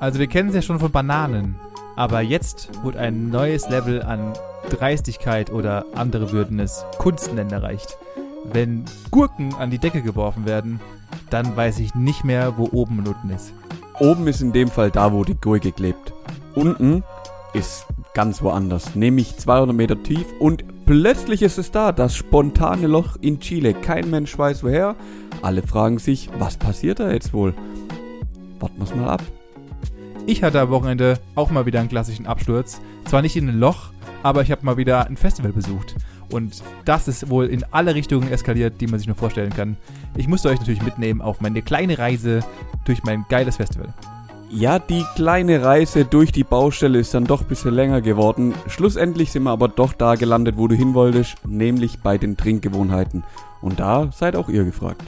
Also wir kennen es ja schon von Bananen, aber jetzt wurde ein neues Level an Dreistigkeit oder andere würden es Kunst nennen erreicht. Wenn Gurken an die Decke geworfen werden, dann weiß ich nicht mehr, wo oben und unten ist. Oben ist in dem Fall da, wo die Gurke klebt. Unten ist ganz woanders, nämlich 200 Meter tief und plötzlich ist es da, das spontane Loch in Chile. Kein Mensch weiß woher, alle fragen sich, was passiert da jetzt wohl? Warten wir's mal ab. Ich hatte am Wochenende auch mal wieder einen klassischen Absturz. Zwar nicht in ein Loch, aber ich habe mal wieder ein Festival besucht. Und das ist wohl in alle Richtungen eskaliert, die man sich nur vorstellen kann. Ich musste euch natürlich mitnehmen auf meine kleine Reise durch mein geiles Festival. Ja, die kleine Reise durch die Baustelle ist dann doch ein bisschen länger geworden. Schlussendlich sind wir aber doch da gelandet, wo du hin wolltest, nämlich bei den Trinkgewohnheiten. Und da seid auch ihr gefragt.